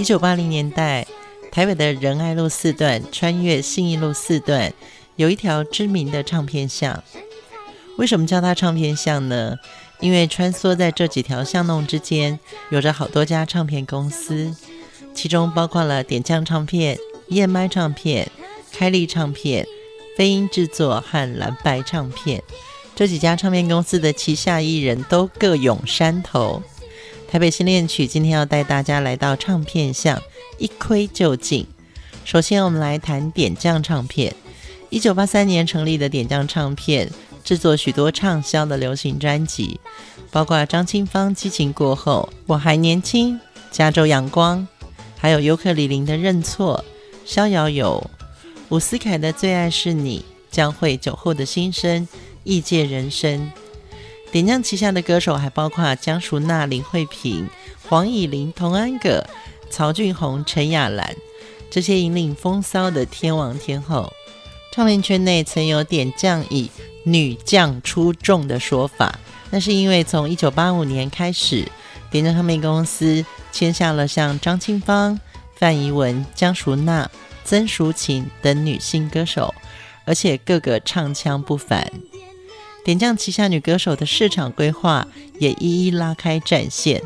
一九八零年代，台北的仁爱路四段穿越信义路四段，有一条知名的唱片巷。为什么叫它唱片巷呢？因为穿梭在这几条巷弄之间，有着好多家唱片公司，其中包括了点将唱片、燕麦唱片、开立唱片、飞鹰制作和蓝白唱片。这几家唱片公司的旗下艺人都各拥山头。台北新恋曲今天要带大家来到唱片巷，一窥究竟。首先，我们来谈点将唱片。一九八三年成立的点将唱片，制作许多畅销的流行专辑，包括张清芳《激情过后》、我还年轻、加州阳光，还有尤克里里的认错、逍遥游、伍思凯的最爱是你、将会酒后的心声、异界人生。点将旗下的歌手还包括江淑娜、林慧萍、黄乙玲、童安格、曹俊宏、陈亚兰，这些引领风骚的天王天后。唱片圈内曾有点将以“女将出众”的说法，那是因为从1985年开始，点将唱片公司签下了像张清芳、范怡文、江淑娜、曾淑琴等女性歌手，而且个个唱腔不凡。点将旗下女歌手的市场规划也一一拉开战线。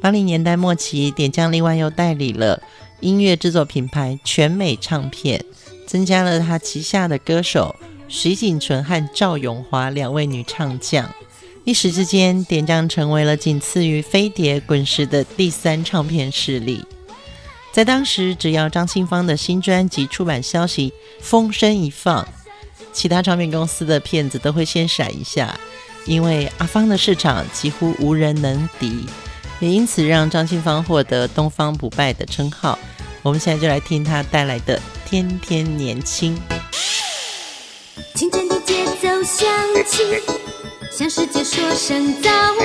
八零年代末期，点将另外又代理了音乐制作品牌全美唱片，增加了他旗下的歌手徐锦纯和赵咏华两位女唱将。一时之间，点将成为了仅次于飞碟滚石的第三唱片势力。在当时，只要张清芳的新专辑出版消息风声一放，其他唱片公司的片子都会先闪一下，因为阿芳的市场几乎无人能敌，也因此让张清芳获得“东方不败”的称号。我们现在就来听她带来的《天天年轻》。清晨的节奏响起，向世界说声早安，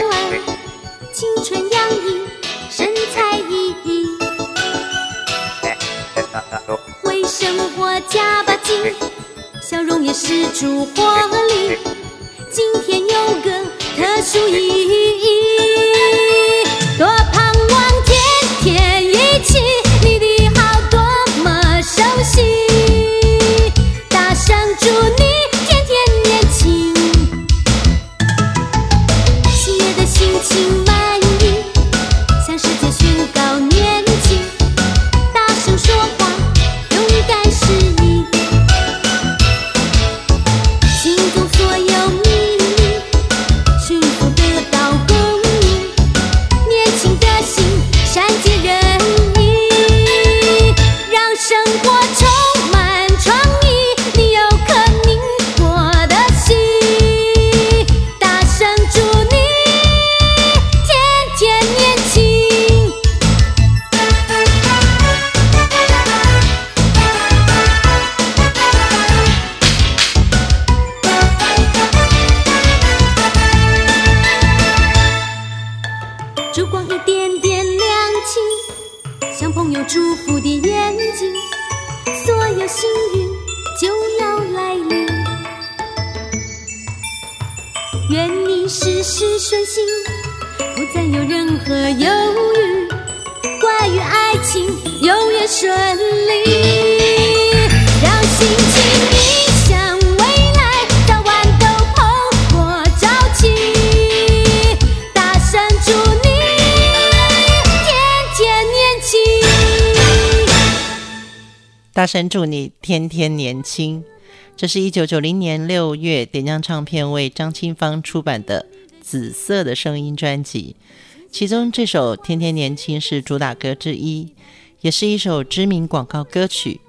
青春洋溢，神采奕奕，为生活加把劲。也是出活力，今天有个特殊意义，大声祝你天天年轻。这是一九九零年六月，点将唱片为张清芳出版的《紫色的声音》专辑，其中这首《天天年轻》是主打歌之一，也是一首知名广告歌曲。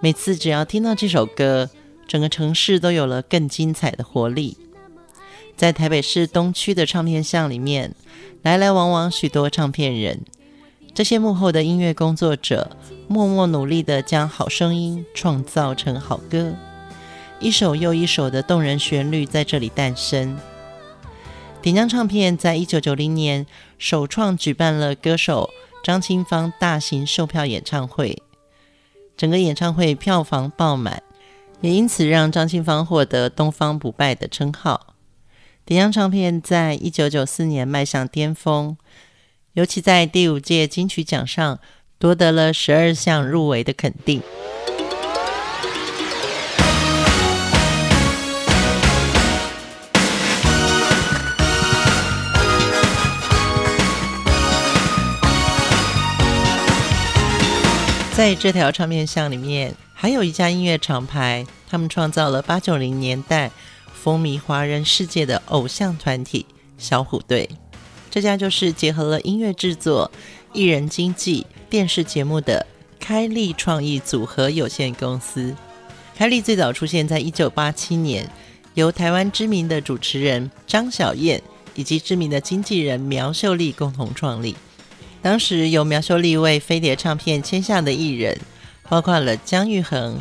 每次只要听到这首歌，整个城市都有了更精彩的活力。在台北市东区的唱片巷里面，来来往往许多唱片人。这些幕后的音乐工作者，默默努力地将好声音创造成好歌，一首又一首的动人旋律在这里诞生。点将唱片在一九九零年首创举办了歌手张清芳大型售票演唱会，整个演唱会票房爆满，也因此让张清芳获得“东方不败”的称号。点将唱片在一九九四年迈向巅峰，尤其在第五届金曲奖上夺得了十二项入围的肯定。在这条唱片巷里面，还有一家音乐厂牌，他们创造了八九零年代风靡华人世界的偶像团体小虎队。这家就是结合了音乐制作、艺人经纪、电视节目的开立创意组合有限公司。开立最早出现在一九八七年，由台湾知名的主持人张小燕以及知名的经纪人苗秀丽共同创立。当时由苗秀丽为飞碟唱片签下的艺人，包括了姜育恒、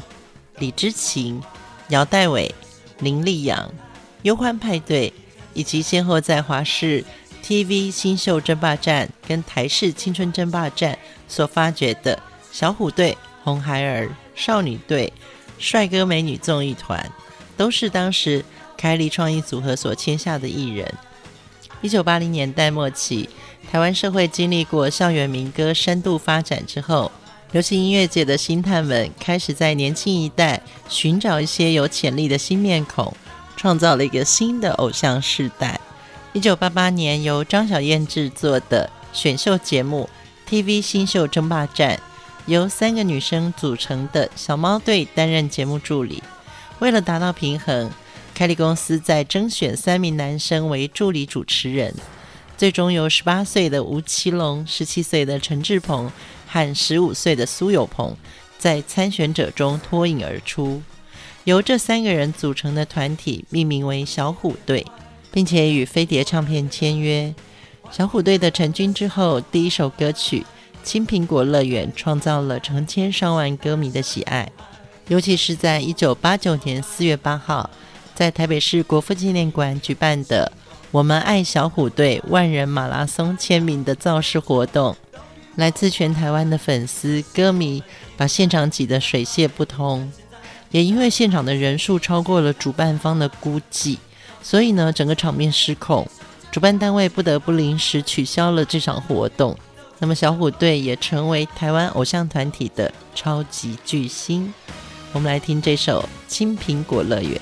李之琴、姚黛玮、林立阳、忧欢派对，以及先后在华视 TV 新秀争霸战跟台视青春争霸战所发掘的小虎队、红孩儿、少女队、帅哥美女综艺团，都是当时开立创意组合所签下的艺人。一九八零年代末期，台湾社会经历过校园民歌深度发展之后，流行音乐界的星探们开始在年轻一代寻找一些有潜力的新面孔，创造了一个新的偶像世代。一九八八年，由张小燕制作的选秀节目《TV 新秀争霸战》，由三个女生组成的小猫队担任节目助理。为了达到平衡，凯立公司在征选三名男生为助理主持人。最终由十八岁的吴奇隆、十七岁的陈志朋和十五岁的苏有朋在参选者中脱颖而出，由这三个人组成的团体命名为小虎队，并且与飞碟唱片签约。小虎队的成军之后，第一首歌曲《青苹果乐园》创造了成千上万歌迷的喜爱，尤其是在一九八九年四月八号，在台北市国父纪念馆举办的。我们爱小虎队万人马拉松签名的造势活动，来自全台湾的粉丝歌迷把现场挤得水泄不通，也因为现场的人数超过了主办方的估计，所以呢，整个场面失控，主办单位不得不临时取消了这场活动。那么小虎队也成为台湾偶像团体的超级巨星。我们来听这首《青苹果乐园》。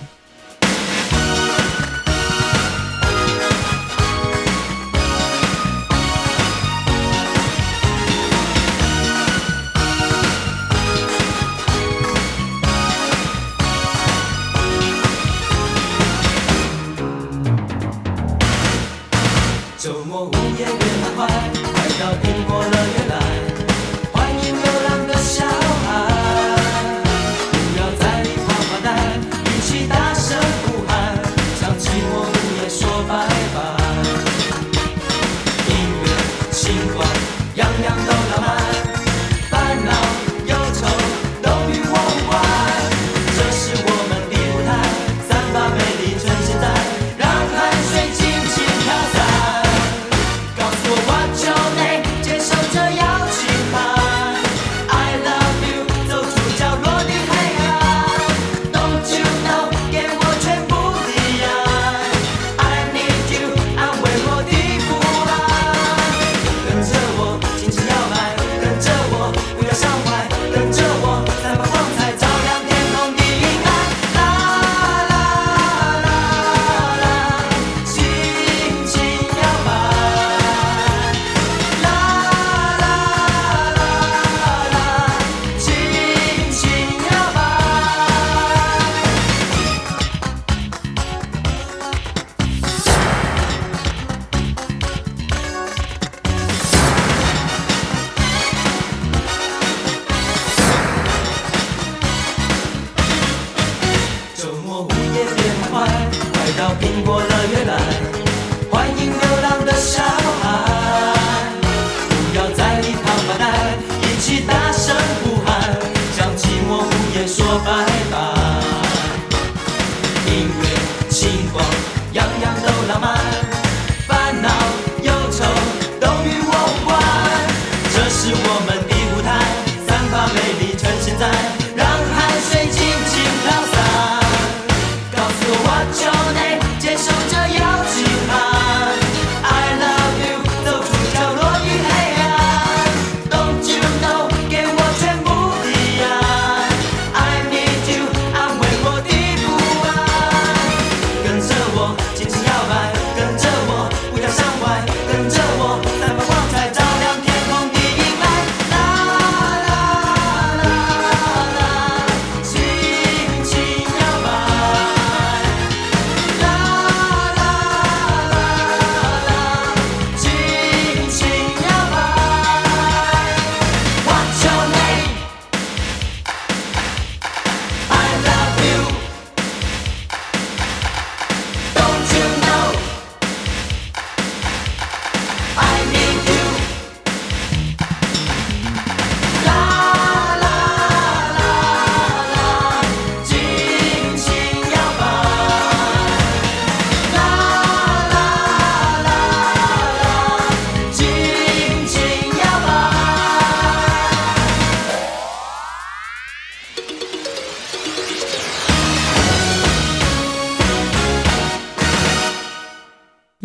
丽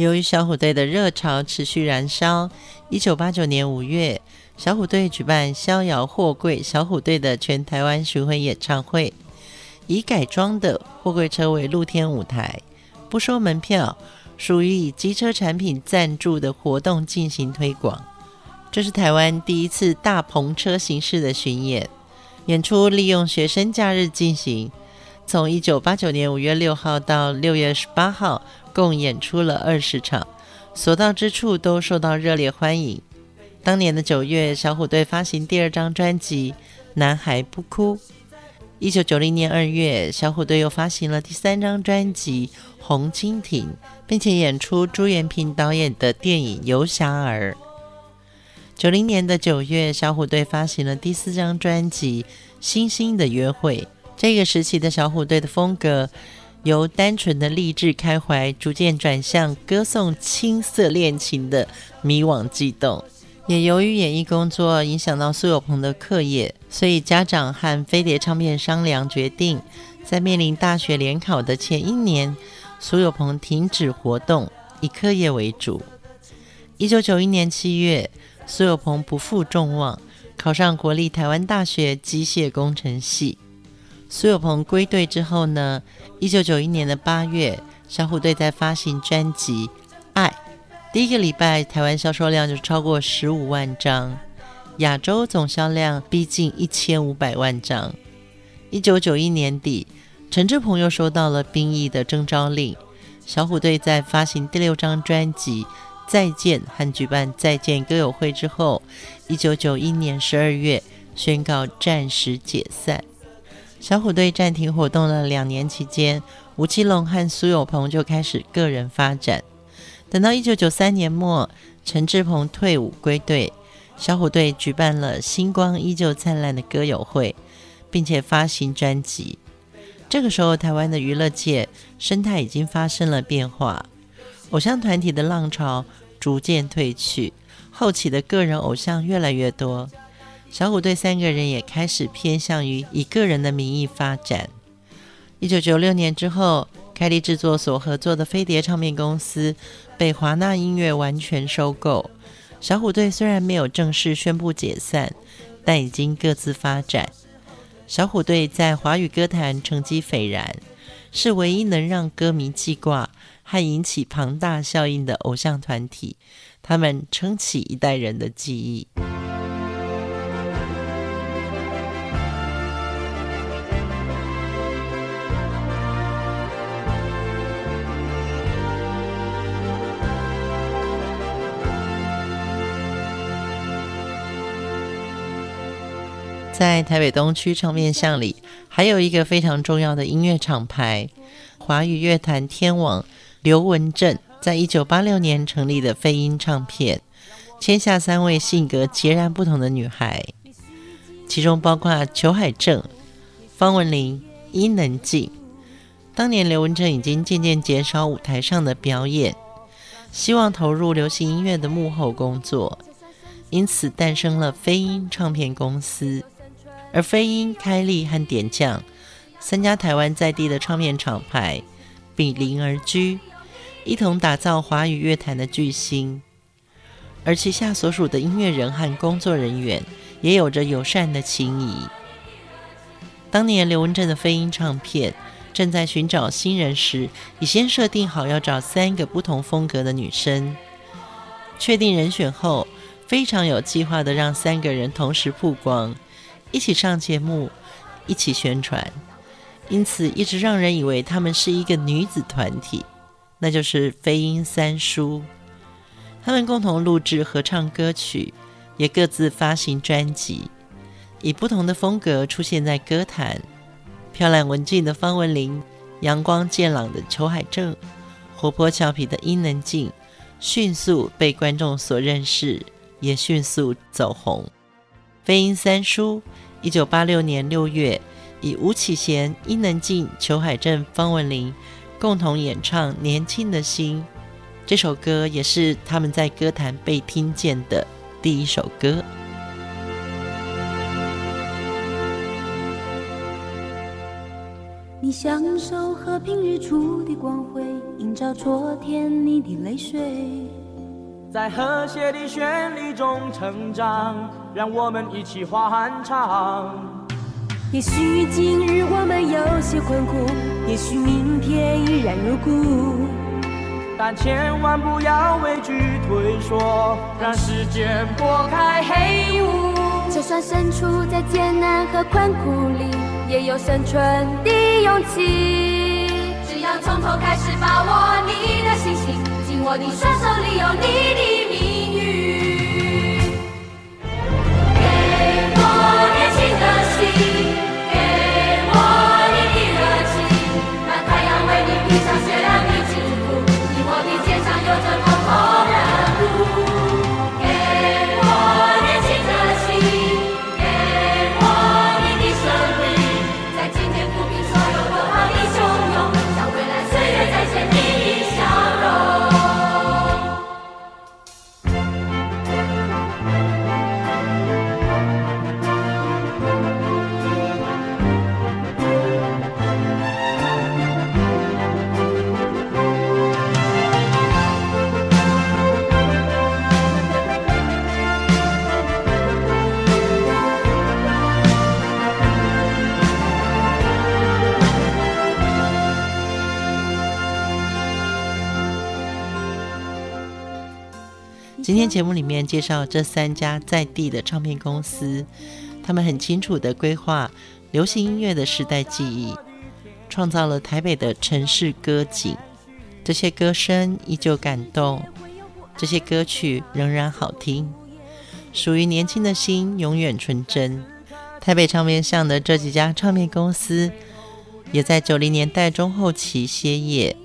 由于小虎队的热潮持续燃烧，一九八九年五月，小虎队举办《逍遥货柜小虎队》的全台湾巡回演唱会，以改装的货柜车为露天舞台，不收门票，属于以机车产品赞助的活动进行推广。这是台湾第一次大篷车形式的巡演，演出利用学生假日进行，从一九八九年五月六号到六月十八号。共演出了二十场，所到之处都受到热烈欢迎。当年的九月，小虎队发行第二张专辑《男孩不哭》。一九九零年二月，小虎队又发行了第三张专辑《红蜻蜓》，并且演出朱延平导演的电影《游侠儿》。九零年的九月，小虎队发行了第四张专辑《星星的约会》。这个时期的小虎队的风格。由单纯的励志开怀，逐渐转向歌颂青涩恋情的迷惘悸动。也由于演艺工作影响到苏有朋的课业，所以家长和飞碟唱片商量，决定在面临大学联考的前一年，苏有朋停止活动，以课业为主。一九九一年七月，苏有朋不负众望，考上国立台湾大学机械工程系。苏有朋归队之后呢，一九九一年的八月，小虎队在发行专辑《爱》，第一个礼拜台湾销售量就超过十五万张，亚洲总销量逼近一千五百万张。一九九一年底，陈志朋又收到了兵役的征召令，小虎队在发行第六张专辑《再见》和举办《再见》歌友会之后，一九九一年十二月宣告暂时解散。小虎队暂停活动了两年期间，吴奇隆和苏有朋就开始个人发展。等到一九九三年末，陈志朋退伍归队，小虎队举办了《星光依旧灿烂》的歌友会，并且发行专辑。这个时候，台湾的娱乐界生态已经发生了变化，偶像团体的浪潮逐渐退去，后起的个人偶像越来越多。小虎队三个人也开始偏向于以个人的名义发展。一九九六年之后，开立制作所合作的飞碟唱片公司被华纳音乐完全收购。小虎队虽然没有正式宣布解散，但已经各自发展。小虎队在华语歌坛成绩斐然，是唯一能让歌迷记挂和引起庞大效应的偶像团体。他们撑起一代人的记忆。在台北东区唱片巷里，还有一个非常重要的音乐厂牌——华语乐坛天王刘文正，在一九八六年成立的飞鹰唱片，签下三位性格截然不同的女孩，其中包括裘海正、方文琳、伊能静。当年刘文正已经渐渐减少舞台上的表演，希望投入流行音乐的幕后工作，因此诞生了飞鹰唱片公司。而飞鹰、开立和点将三家台湾在地的唱片厂牌，比邻而居，一同打造华语乐坛的巨星。而旗下所属的音乐人和工作人员，也有着友善的情谊。当年刘文正的飞鹰唱片。正在寻找新人时，已先设定好要找三个不同风格的女生。确定人选后，非常有计划地让三个人同时曝光，一起上节目，一起宣传。因此，一直让人以为她们是一个女子团体，那就是飞鹰三叔。他们共同录制合唱歌曲，也各自发行专辑，以不同的风格出现在歌坛。漂亮文静的方文琳，阳光健朗的裘海正，活泼俏皮的伊能静，迅速被观众所认识，也迅速走红。飞鹰三叔，一九八六年六月，以吴启贤、伊能静、裘海正、方文琳共同演唱《年轻的心》这首歌，也是他们在歌坛被听见的第一首歌。你享受和平日出的光辉，映照昨天你的泪水，在和谐的旋律中成长，让我们一起欢唱。也许今日我们有些困苦，也许明天依然如故，但千万不要畏惧退缩，让时间拨开黑雾。就算身处在艰难和困苦里。也有生存的勇气，只要从头开始，把握你的信心，紧握你双手里有你的今天节目里面介绍这三家在地的唱片公司，他们很清楚地规划流行音乐的时代记忆，创造了台北的城市歌景。这些歌声依旧感动，这些歌曲仍然好听，属于年轻的心永远纯真。台北唱片巷的这几家唱片公司，也在九零年代中后期歇业，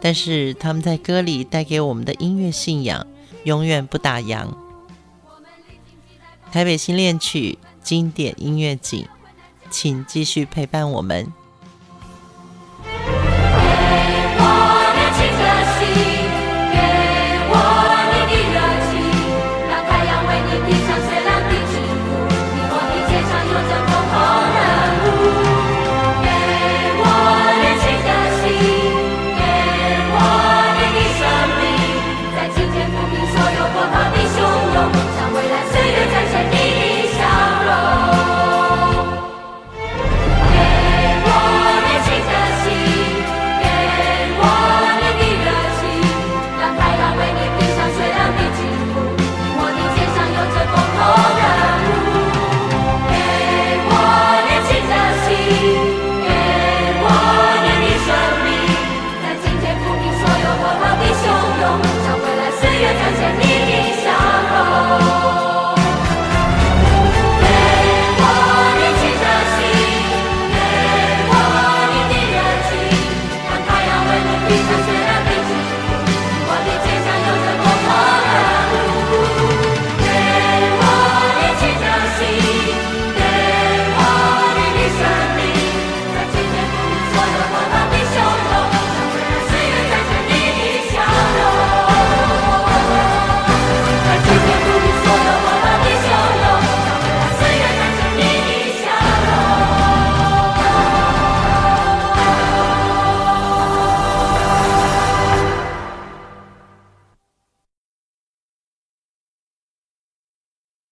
但是他们在歌里带给我们的音乐信仰。永远不打烊。台北新恋曲经典音乐景，请继续陪伴我们。